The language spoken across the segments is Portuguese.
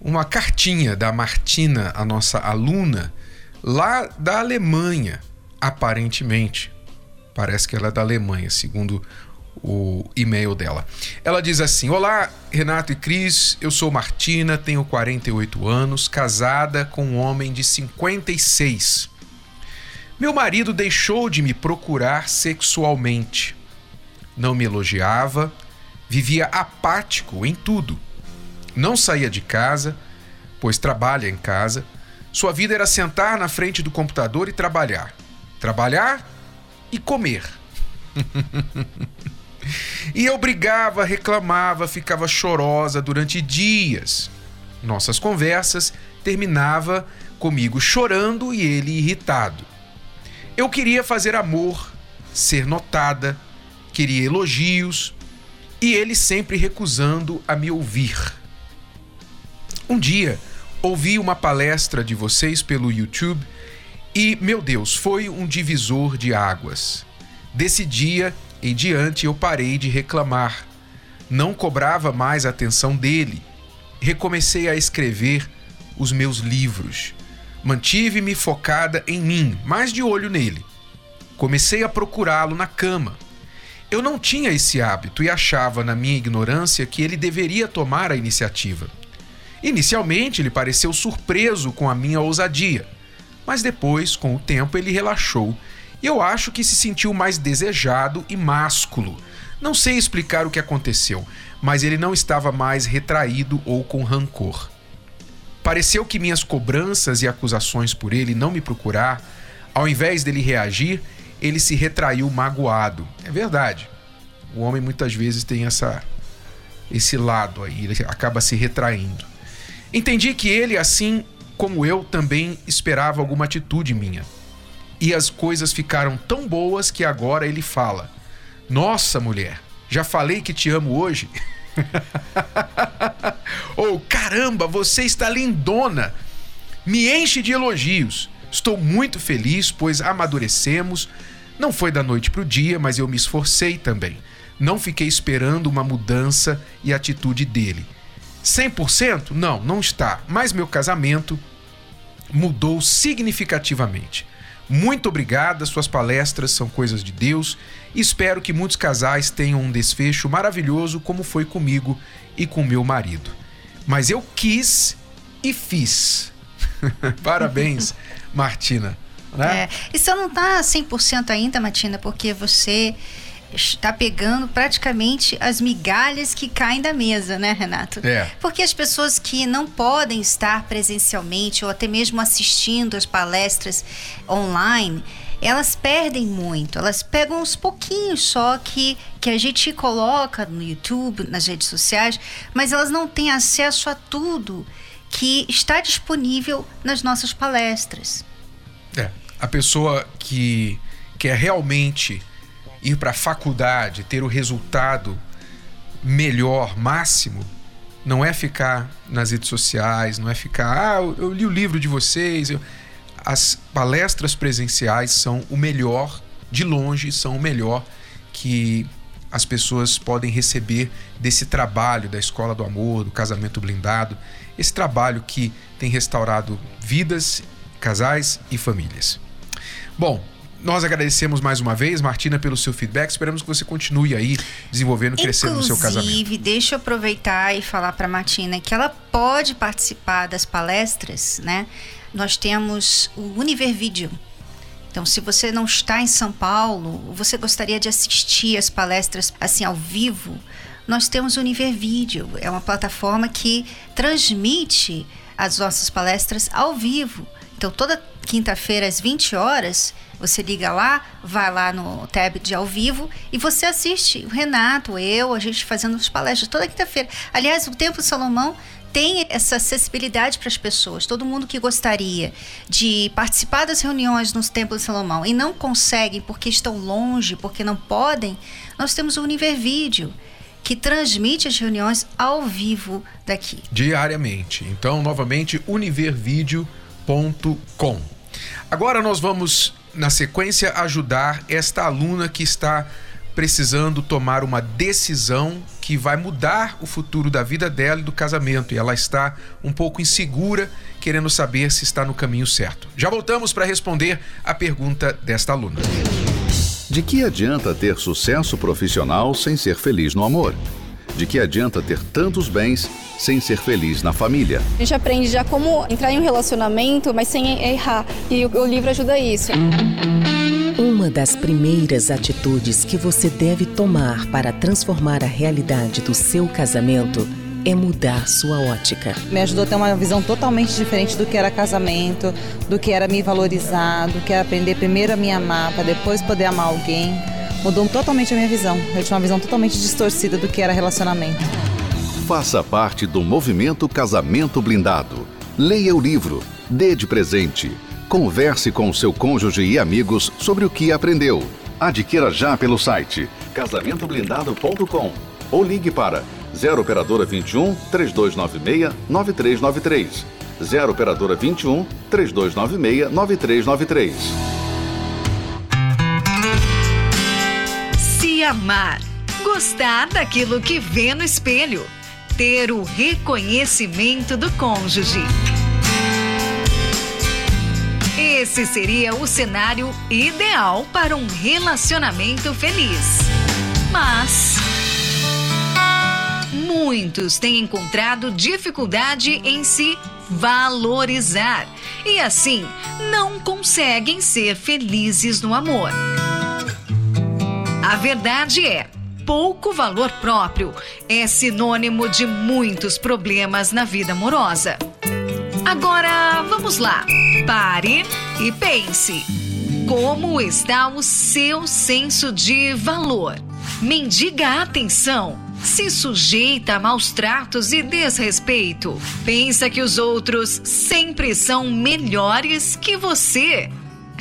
uma cartinha da Martina, a nossa aluna, lá da Alemanha, aparentemente. Parece que ela é da Alemanha, segundo o e-mail dela. Ela diz assim: Olá, Renato e Cris, eu sou Martina, tenho 48 anos, casada com um homem de 56. Meu marido deixou de me procurar sexualmente. Não me elogiava, vivia apático em tudo não saía de casa, pois trabalha em casa. Sua vida era sentar na frente do computador e trabalhar. Trabalhar e comer. e eu brigava, reclamava, ficava chorosa durante dias. Nossas conversas terminava comigo chorando e ele irritado. Eu queria fazer amor, ser notada, queria elogios e ele sempre recusando a me ouvir. Um dia ouvi uma palestra de vocês pelo YouTube e, meu Deus, foi um divisor de águas. Desse dia em diante eu parei de reclamar. Não cobrava mais a atenção dele. Recomecei a escrever os meus livros. Mantive-me focada em mim, mais de olho nele. Comecei a procurá-lo na cama. Eu não tinha esse hábito e achava, na minha ignorância, que ele deveria tomar a iniciativa. Inicialmente, ele pareceu surpreso com a minha ousadia, mas depois, com o tempo, ele relaxou e eu acho que se sentiu mais desejado e másculo. Não sei explicar o que aconteceu, mas ele não estava mais retraído ou com rancor. Pareceu que minhas cobranças e acusações por ele não me procurar, ao invés dele reagir, ele se retraiu magoado. É verdade. O homem muitas vezes tem essa esse lado aí, ele acaba se retraindo. Entendi que ele, assim como eu, também esperava alguma atitude minha. E as coisas ficaram tão boas que agora ele fala: Nossa, mulher, já falei que te amo hoje? Ou oh, caramba, você está lindona! Me enche de elogios. Estou muito feliz, pois amadurecemos. Não foi da noite para o dia, mas eu me esforcei também. Não fiquei esperando uma mudança e atitude dele 100%? Não, não está. Mas meu casamento mudou significativamente. Muito obrigada, suas palestras são coisas de Deus espero que muitos casais tenham um desfecho maravilhoso como foi comigo e com meu marido. Mas eu quis e fiz. Parabéns, Martina. Né? É, e você não está 100% ainda, Martina, porque você está pegando praticamente as migalhas que caem da mesa, né, Renato? É. Porque as pessoas que não podem estar presencialmente ou até mesmo assistindo as palestras online, elas perdem muito, elas pegam uns pouquinhos só que, que a gente coloca no YouTube, nas redes sociais, mas elas não têm acesso a tudo que está disponível nas nossas palestras. É, a pessoa que quer realmente ir para a faculdade, ter o resultado melhor, máximo, não é ficar nas redes sociais, não é ficar, ah, eu li o livro de vocês. As palestras presenciais são o melhor, de longe, são o melhor que as pessoas podem receber desse trabalho da Escola do Amor, do Casamento Blindado, esse trabalho que tem restaurado vidas, casais e famílias. Bom, nós agradecemos mais uma vez, Martina, pelo seu feedback. Esperamos que você continue aí desenvolvendo, crescendo no seu casamento. Inclusive, deixa eu aproveitar e falar para Martina que ela pode participar das palestras, né? Nós temos o Univer Video. Então, se você não está em São Paulo, você gostaria de assistir as palestras assim ao vivo, nós temos o Univer Video. É uma plataforma que transmite as nossas palestras ao vivo. Então, toda quinta-feira às 20 horas, você liga lá, vai lá no tab de ao vivo e você assiste o Renato, eu, a gente fazendo as palestras toda quinta-feira. Aliás, o Templo Salomão tem essa acessibilidade para as pessoas. Todo mundo que gostaria de participar das reuniões nos templos de Salomão e não conseguem porque estão longe, porque não podem, nós temos o Univervídeo que transmite as reuniões ao vivo daqui. Diariamente. Então, novamente, univervideo.com. Agora nós vamos, na sequência, ajudar esta aluna que está precisando tomar uma decisão que vai mudar o futuro da vida dela e do casamento. E ela está um pouco insegura, querendo saber se está no caminho certo. Já voltamos para responder a pergunta desta aluna. De que adianta ter sucesso profissional sem ser feliz no amor? De que adianta ter tantos bens sem ser feliz na família? A gente aprende já como entrar em um relacionamento, mas sem errar. E o livro ajuda isso. Uma das primeiras atitudes que você deve tomar para transformar a realidade do seu casamento é mudar sua ótica. Me ajudou a ter uma visão totalmente diferente do que era casamento, do que era me valorizar, do que era aprender primeiro a me amar, para depois poder amar alguém. Mudou totalmente a minha visão. Eu tinha uma visão totalmente distorcida do que era relacionamento. Faça parte do movimento Casamento Blindado. Leia o livro, dê de presente Converse com seu cônjuge e amigos sobre o que aprendeu. Adquira já pelo site casamentoblindado.com ou ligue para 0 operadora 21 3296 9393. 0 operadora 21 3296 9393. Amar, gostar daquilo que vê no espelho, ter o reconhecimento do cônjuge. Esse seria o cenário ideal para um relacionamento feliz. Mas muitos têm encontrado dificuldade em se valorizar e assim não conseguem ser felizes no amor. A verdade é, pouco valor próprio é sinônimo de muitos problemas na vida amorosa. Agora, vamos lá. Pare e pense. Como está o seu senso de valor? Mendiga atenção? Se sujeita a maus tratos e desrespeito? Pensa que os outros sempre são melhores que você?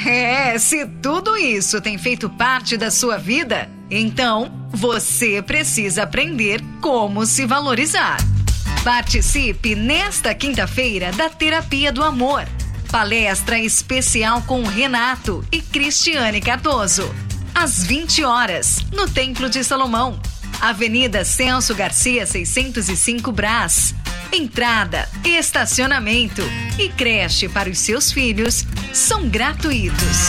É, se tudo isso tem feito parte da sua vida, então você precisa aprender como se valorizar. Participe nesta quinta-feira da Terapia do Amor. Palestra especial com Renato e Cristiane Cardoso. Às 20 horas, no Templo de Salomão. Avenida Celso Garcia, 605 Brás. Entrada, estacionamento e creche para os seus filhos são gratuitos.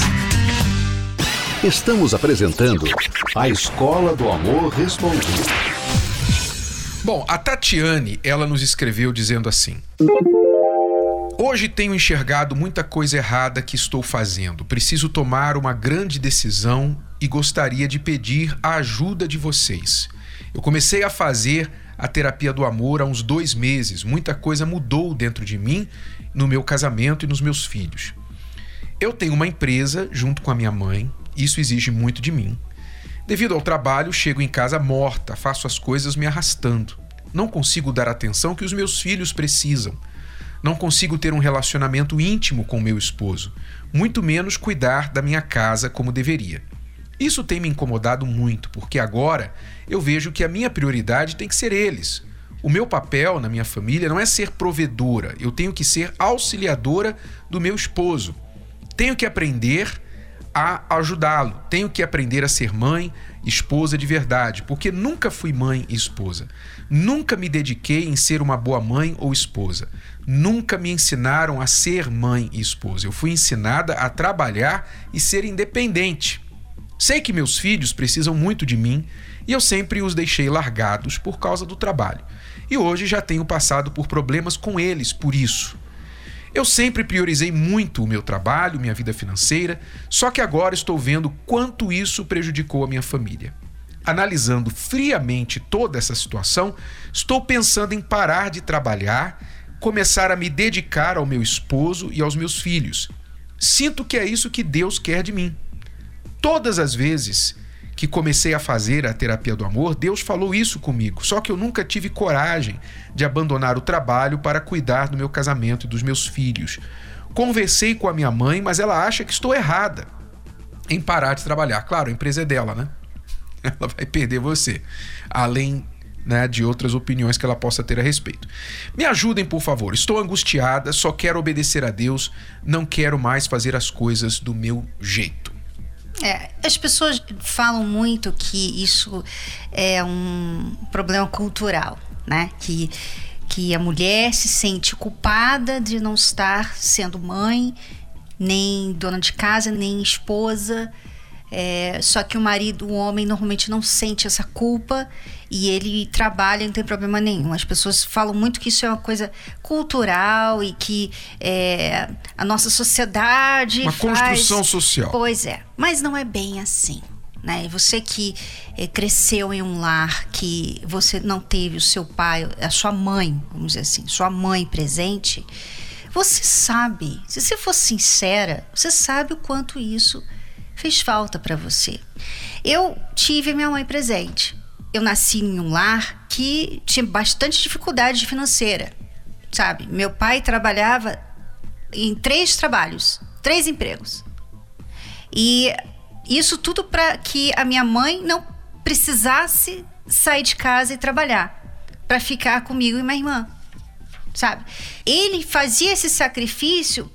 Estamos apresentando a Escola do Amor Respondido. Bom, a Tatiane, ela nos escreveu dizendo assim: Hoje tenho enxergado muita coisa errada que estou fazendo. Preciso tomar uma grande decisão e gostaria de pedir a ajuda de vocês. Eu comecei a fazer a terapia do amor há uns dois meses. Muita coisa mudou dentro de mim, no meu casamento e nos meus filhos. Eu tenho uma empresa junto com a minha mãe, isso exige muito de mim. Devido ao trabalho, chego em casa morta, faço as coisas me arrastando. Não consigo dar atenção que os meus filhos precisam. Não consigo ter um relacionamento íntimo com meu esposo, muito menos cuidar da minha casa como deveria. Isso tem me incomodado muito, porque agora eu vejo que a minha prioridade tem que ser eles. O meu papel na minha família não é ser provedora, eu tenho que ser auxiliadora do meu esposo. Tenho que aprender a ajudá-lo. Tenho que aprender a ser mãe, esposa de verdade, porque nunca fui mãe e esposa. Nunca me dediquei em ser uma boa mãe ou esposa. Nunca me ensinaram a ser mãe e esposa. Eu fui ensinada a trabalhar e ser independente. Sei que meus filhos precisam muito de mim e eu sempre os deixei largados por causa do trabalho. E hoje já tenho passado por problemas com eles por isso. Eu sempre priorizei muito o meu trabalho, minha vida financeira, só que agora estou vendo quanto isso prejudicou a minha família. Analisando friamente toda essa situação, estou pensando em parar de trabalhar, começar a me dedicar ao meu esposo e aos meus filhos. Sinto que é isso que Deus quer de mim. Todas as vezes que comecei a fazer a terapia do amor, Deus falou isso comigo. Só que eu nunca tive coragem de abandonar o trabalho para cuidar do meu casamento e dos meus filhos. Conversei com a minha mãe, mas ela acha que estou errada em parar de trabalhar. Claro, a empresa é dela, né? Ela vai perder você. Além né, de outras opiniões que ela possa ter a respeito. Me ajudem, por favor. Estou angustiada, só quero obedecer a Deus, não quero mais fazer as coisas do meu jeito. É, as pessoas falam muito que isso é um problema cultural, né? Que, que a mulher se sente culpada de não estar sendo mãe, nem dona de casa, nem esposa. É, só que o marido, o homem, normalmente não sente essa culpa e ele trabalha, não tem problema nenhum. As pessoas falam muito que isso é uma coisa cultural e que é, a nossa sociedade. Uma faz... construção social. Pois é, mas não é bem assim. Né? E você que é, cresceu em um lar que você não teve o seu pai, a sua mãe, vamos dizer assim, sua mãe presente, você sabe, se você for sincera, você sabe o quanto isso fez falta para você. Eu tive minha mãe presente eu nasci em um lar que tinha bastante dificuldade financeira, sabe? Meu pai trabalhava em três trabalhos, três empregos. E isso tudo para que a minha mãe não precisasse sair de casa e trabalhar, para ficar comigo e minha irmã, sabe? Ele fazia esse sacrifício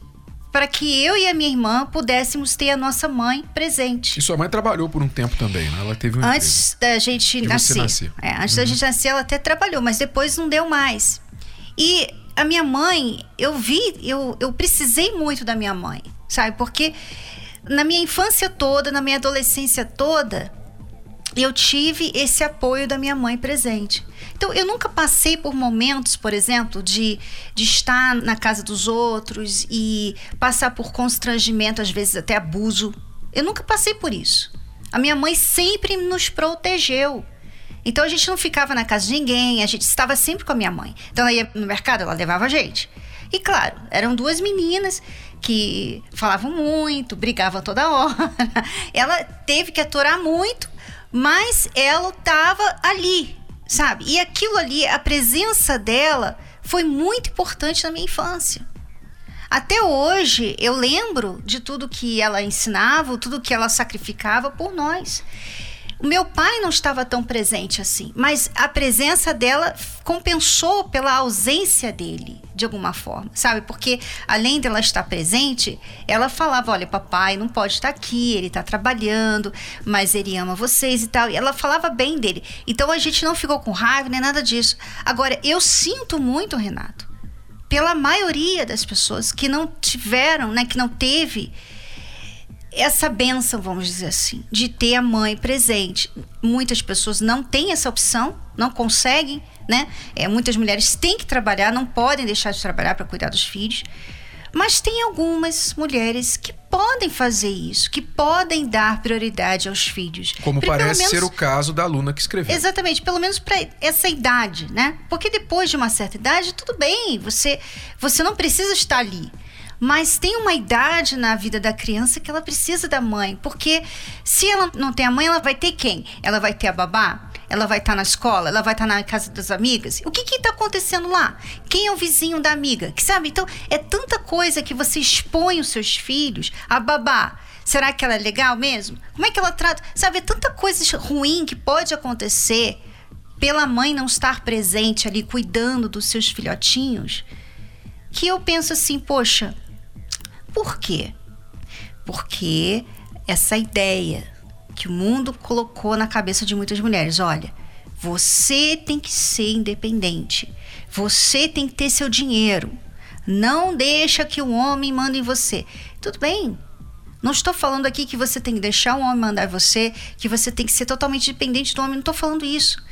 para que eu e a minha irmã pudéssemos ter a nossa mãe presente. E sua mãe trabalhou por um tempo também, né? Ela teve um Antes emprego. da gente nascer. É, antes uhum. da gente nascer, ela até trabalhou, mas depois não deu mais. E a minha mãe, eu vi, eu, eu precisei muito da minha mãe, sabe? Porque na minha infância toda, na minha adolescência toda, eu tive esse apoio da minha mãe presente. Então, eu nunca passei por momentos, por exemplo, de, de estar na casa dos outros e passar por constrangimento, às vezes até abuso. Eu nunca passei por isso. A minha mãe sempre nos protegeu. Então a gente não ficava na casa de ninguém, a gente estava sempre com a minha mãe. Então ela ia no mercado, ela levava a gente. E claro, eram duas meninas que falavam muito, brigavam toda hora. Ela teve que aturar muito mas ela estava ali, sabe? E aquilo ali, a presença dela foi muito importante na minha infância. Até hoje eu lembro de tudo que ela ensinava, tudo que ela sacrificava por nós. O meu pai não estava tão presente assim, mas a presença dela compensou pela ausência dele, de alguma forma, sabe? Porque além dela estar presente, ela falava: olha, papai não pode estar aqui, ele está trabalhando, mas ele ama vocês e tal. E ela falava bem dele. Então a gente não ficou com raiva nem nada disso. Agora, eu sinto muito, Renato, pela maioria das pessoas que não tiveram, né, que não teve essa benção, vamos dizer assim, de ter a mãe presente. Muitas pessoas não têm essa opção, não conseguem, né? É, muitas mulheres têm que trabalhar, não podem deixar de trabalhar para cuidar dos filhos. Mas tem algumas mulheres que podem fazer isso, que podem dar prioridade aos filhos. Como parece menos, ser o caso da aluna que escreveu. Exatamente, pelo menos para essa idade, né? Porque depois de uma certa idade, tudo bem, você, você não precisa estar ali. Mas tem uma idade na vida da criança que ela precisa da mãe, porque se ela não tem a mãe, ela vai ter quem? Ela vai ter a babá? Ela vai estar tá na escola? Ela vai estar tá na casa das amigas? O que está acontecendo lá? Quem é o vizinho da amiga? Que sabe? Então é tanta coisa que você expõe os seus filhos a babá. Será que ela é legal mesmo? Como é que ela trata? Sabe, é tanta coisa ruim que pode acontecer pela mãe não estar presente ali cuidando dos seus filhotinhos, que eu penso assim, poxa, por quê? Porque essa ideia que o mundo colocou na cabeça de muitas mulheres, olha, você tem que ser independente. Você tem que ter seu dinheiro. Não deixa que o homem mande em você. Tudo bem. Não estou falando aqui que você tem que deixar o homem mandar você, que você tem que ser totalmente dependente do homem. Não estou falando isso.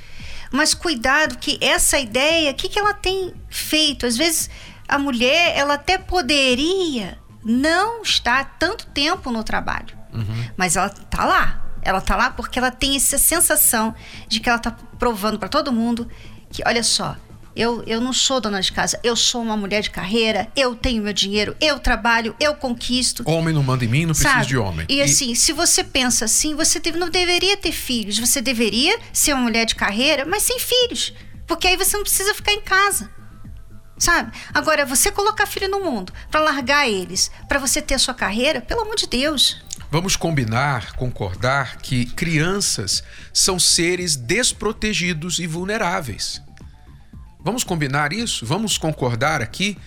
Mas cuidado que essa ideia, o que, que ela tem feito? Às vezes a mulher, ela até poderia não está tanto tempo no trabalho. Uhum. Mas ela está lá. Ela está lá porque ela tem essa sensação de que ela está provando para todo mundo que, olha só, Eu, eu não sou dona de casa, eu sou uma mulher de carreira, eu tenho meu dinheiro, eu trabalho, eu conquisto. Homem não manda em mim, não Sabe? preciso de homem. E, assim, se você pensa assim, você deve- não deveria ter filhos. Você deveria ser uma mulher de carreira, mas sem filhos. Porque aí você não precisa ficar em casa. Sabe? Agora, você colocar filho no mundo pra largar eles, pra você ter a sua carreira, pelo amor de Deus. Vamos combinar, concordar que crianças são seres desprotegidos e vulneráveis. Vamos combinar isso? Vamos concordar aqui?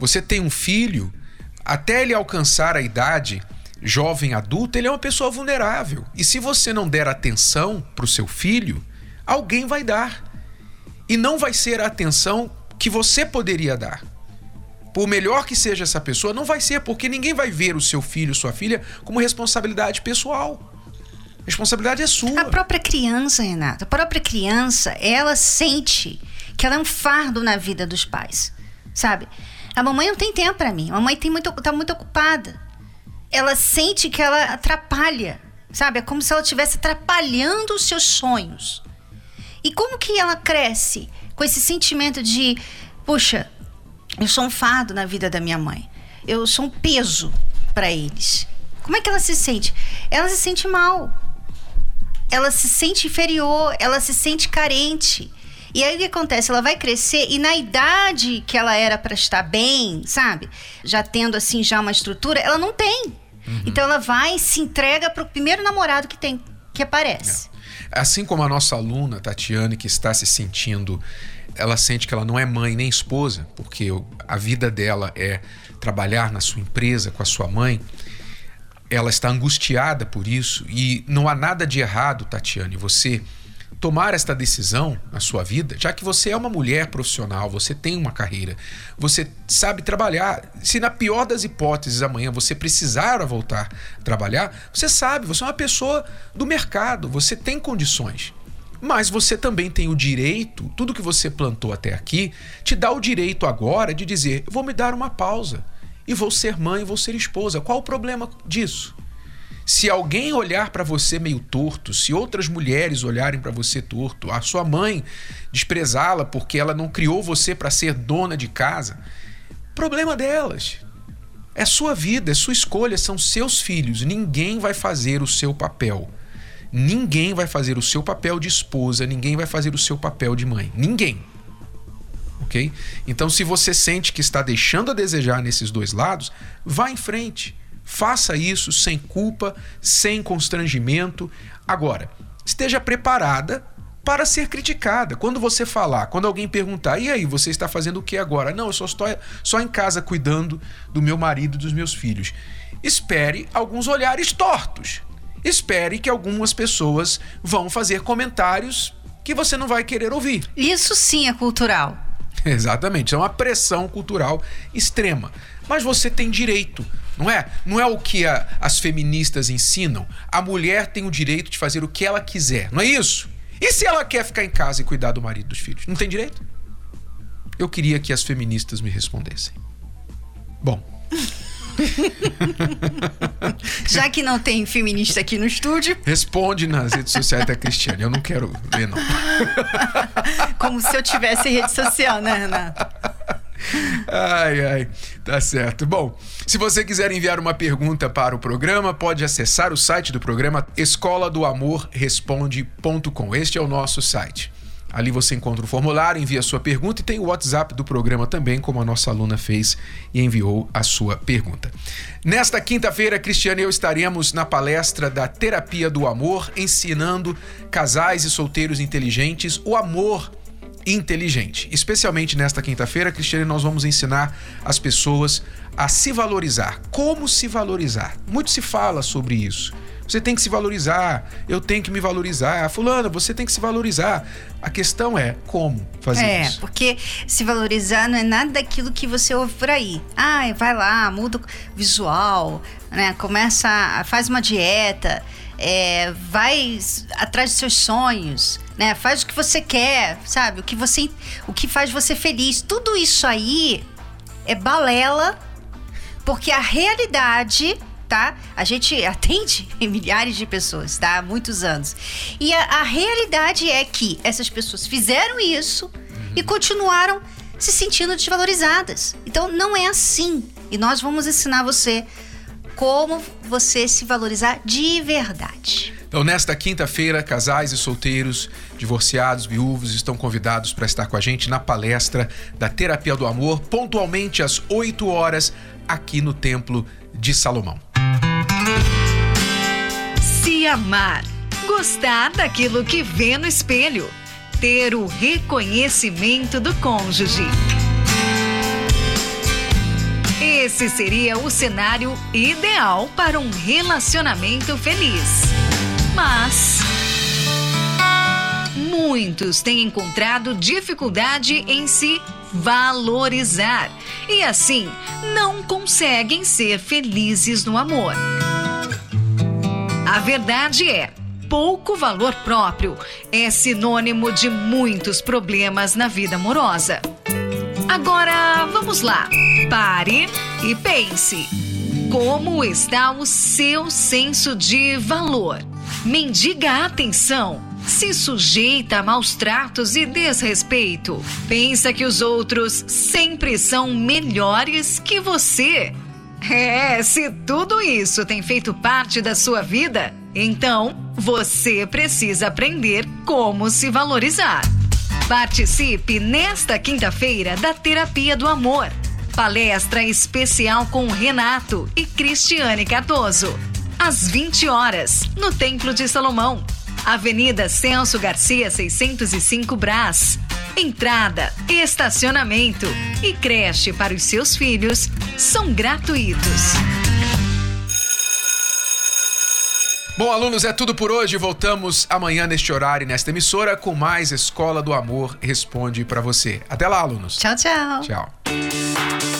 Você tem um filho, até ele alcançar a idade jovem adulta, ele é uma pessoa vulnerável. E se você não der atenção para o seu filho, alguém vai dar. E não vai ser a atenção que você poderia dar. Por melhor que seja essa pessoa, não vai ser, porque ninguém vai ver o seu filho, sua filha, como responsabilidade pessoal. Responsabilidade é sua. A própria criança, Renata, a própria criança, ela sente que ela é um fardo na vida dos pais, sabe? A mamãe não tem tempo pra mim, a mamãe tem muito, tá muito ocupada. Ela sente que ela atrapalha, sabe? É como se ela estivesse atrapalhando os seus sonhos. E como que ela cresce com esse sentimento de, puxa, eu sou um fardo na vida da minha mãe. Eu sou um peso pra eles. Como é que ela se sente? Ela se sente mal. Ela se sente inferior, ela se sente carente. E aí o que acontece? Ela vai crescer e na idade que ela era pra estar bem, sabe? Já tendo assim já uma estrutura, ela não tem. Então ela vai e se entrega pro primeiro namorado que tem, que aparece. Assim como a nossa aluna Tatiane, que está se sentindo, ela sente que ela não é mãe nem esposa, porque a vida dela é trabalhar na sua empresa com a sua mãe. Ela está angustiada por isso e não há nada de errado, Tatiane, você tomar esta decisão na sua vida, já que você é uma mulher profissional, você tem uma carreira, você sabe trabalhar. Se na pior das hipóteses amanhã você precisar voltar a trabalhar, você sabe, você é uma pessoa do mercado, você tem condições. Mas você também tem o direito, tudo que você plantou até aqui, te dá o direito agora de dizer: vou me dar uma pausa e vou ser mãe, vou ser esposa. Qual o problema disso? Se alguém olhar para você meio torto, se outras mulheres olharem para você torto, a sua mãe desprezá-la porque ela não criou você para ser dona de casa, problema delas. É sua vida, é sua escolha, são seus filhos. Ninguém vai fazer o seu papel. Ninguém vai fazer o seu papel de esposa, ninguém vai fazer o seu papel de mãe. Ninguém. Ok? Então, se você sente que está deixando a desejar nesses dois lados, vá em frente. Faça isso sem culpa, sem constrangimento. Agora, esteja preparada para ser criticada. Quando você falar, quando alguém perguntar, e aí, você está fazendo o que agora? Não, eu só estou só em casa cuidando do meu marido e dos meus filhos. Espere alguns olhares tortos. Espere que algumas pessoas vão fazer comentários que você não vai querer ouvir. Isso sim é cultural. Exatamente, é uma pressão cultural extrema. Mas você tem direito, não é? Não é o que a- as feministas ensinam. A mulher tem o direito de fazer o que ela quiser, não é isso? E se ela quer ficar em casa e cuidar do marido e dos filhos? Não tem direito? Eu queria que as feministas me respondessem. Bom, Já que não tem feminista aqui no estúdio, responde nas redes sociais da Cristiane. Eu não quero ler, não. como se eu tivesse rede social, né, Renata? Ai, ai, tá certo. Bom, se você quiser enviar uma pergunta para o programa, pode acessar o site do programa escola do amor responde.com. Este é o nosso site. Ali você encontra o formulário, envia a sua pergunta e tem o WhatsApp do programa também, como a nossa aluna fez e enviou a sua pergunta. Nesta quinta-feira, Cristiane e eu estaremos na palestra da Terapia do Amor, ensinando casais e solteiros inteligentes o amor inteligente. Especialmente nesta quinta-feira, Cristiane, nós vamos ensinar as pessoas a se valorizar. Como se valorizar? Muito se fala sobre isso. Você tem que se valorizar, eu tenho que me valorizar. Fulana, você tem que se valorizar. A questão é como fazer É, isso. porque se valorizar não é nada daquilo que você ouve por aí. Ah, vai lá, muda o visual, né? Começa, a- faz uma dieta, é, vai atrás dos seus sonhos, né? Faz o que você quer, sabe? O que você, o que faz você feliz. Tudo isso aí é balela, porque a realidade tá? A gente atende milhares de pessoas, tá? Há muitos anos. E a, a realidade é que essas pessoas fizeram isso e continuaram se sentindo desvalorizadas. Então não é assim. E nós vamos ensinar você como você se valorizar de verdade. Então, nesta quinta-feira, casais e solteiros, divorciados, viúvos estão convidados para estar com a gente na palestra da Terapia do Amor, pontualmente às 8 horas, aqui no Templo de Salomão. Se amar, gostar daquilo que vê no espelho, ter o reconhecimento do cônjuge. Esse seria o cenário ideal para um relacionamento feliz. Mas muitos têm encontrado dificuldade em se valorizar e assim não conseguem ser felizes no amor. A verdade é, pouco valor próprio é sinônimo de muitos problemas na vida amorosa. Agora, vamos lá. Pare e pense. Como está o seu senso de valor? Mendiga atenção, se sujeita a maus tratos e desrespeito, pensa que os outros sempre são melhores que você. É, se tudo isso tem feito parte da sua vida, então você precisa aprender como se valorizar. Participe nesta quinta-feira da Terapia do Amor. Palestra especial com Renato e Cristiane Cardoso às 20 horas, no Templo de Salomão. Avenida Celso Garcia, 605 Brás. Entrada, estacionamento e creche para os seus filhos são gratuitos. Bom, alunos, é tudo por hoje. Voltamos amanhã neste horário, nesta emissora, com mais Escola do Amor Responde para você. Até lá, alunos. Tchau, tchau. Tchau.